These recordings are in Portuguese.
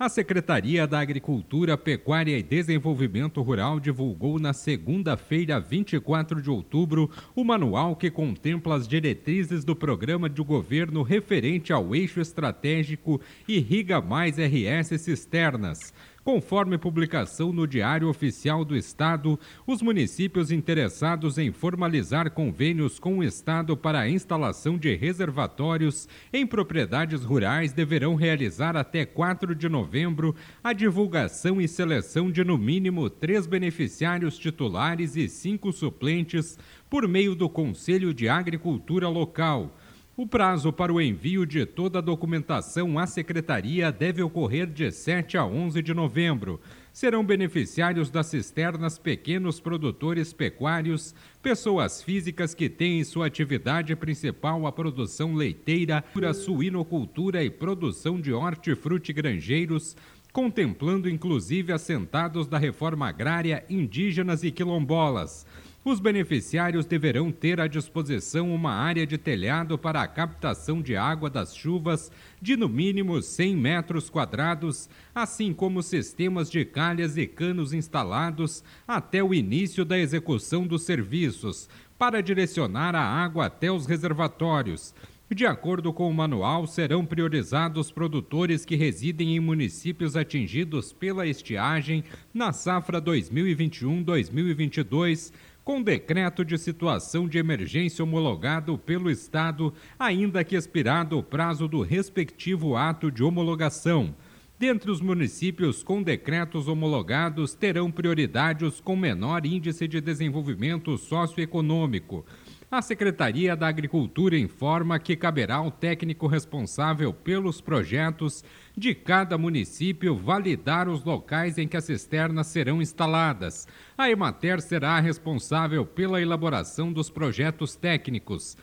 A Secretaria da Agricultura, Pecuária e Desenvolvimento Rural divulgou na segunda-feira, 24 de outubro, o manual que contempla as diretrizes do programa de governo referente ao eixo estratégico Irriga Mais RS Cisternas. Conforme publicação no Diário Oficial do Estado, os municípios interessados em formalizar convênios com o Estado para a instalação de reservatórios em propriedades rurais deverão realizar até 4 de novembro a divulgação e seleção de no mínimo três beneficiários titulares e cinco suplentes por meio do Conselho de Agricultura Local. O prazo para o envio de toda a documentação à Secretaria deve ocorrer de 7 a 11 de novembro. Serão beneficiários das cisternas pequenos produtores pecuários, pessoas físicas que têm em sua atividade principal a produção leiteira, suinocultura e produção de hortifruti granjeiros, contemplando inclusive assentados da reforma agrária, indígenas e quilombolas. Os beneficiários deverão ter à disposição uma área de telhado para a captação de água das chuvas de no mínimo 100 metros quadrados, assim como sistemas de calhas e canos instalados até o início da execução dos serviços, para direcionar a água até os reservatórios. De acordo com o manual, serão priorizados produtores que residem em municípios atingidos pela estiagem na safra 2021-2022 com decreto de situação de emergência homologado pelo Estado, ainda que expirado o prazo do respectivo ato de homologação. Dentre os municípios com decretos homologados, terão prioridade os com menor índice de desenvolvimento socioeconômico. A Secretaria da Agricultura informa que caberá ao técnico responsável pelos projetos de cada município validar os locais em que as cisternas serão instaladas. A Emater será responsável pela elaboração dos projetos técnicos.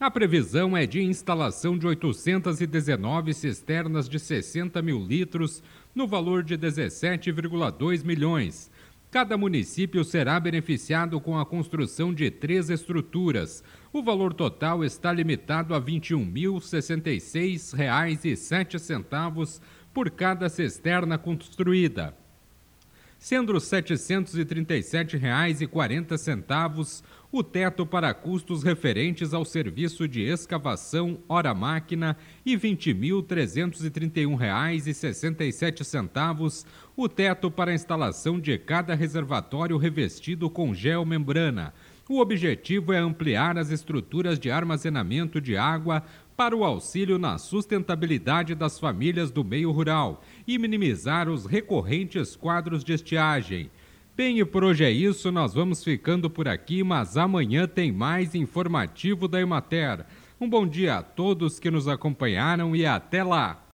A previsão é de instalação de 819 cisternas de 60 mil litros, no valor de 17,2 milhões. Cada município será beneficiado com a construção de três estruturas. O valor total está limitado a R$ 21.066,07 por cada cisterna construída, sendo R$ 737,40 o teto para custos referentes ao serviço de escavação hora-máquina e R$ 20.331,67 o teto para a instalação de cada reservatório revestido com geomembrana. O objetivo é ampliar as estruturas de armazenamento de água para o auxílio na sustentabilidade das famílias do meio rural e minimizar os recorrentes quadros de estiagem. Bem, e por hoje é isso, nós vamos ficando por aqui, mas amanhã tem mais informativo da Emater. Um bom dia a todos que nos acompanharam e até lá!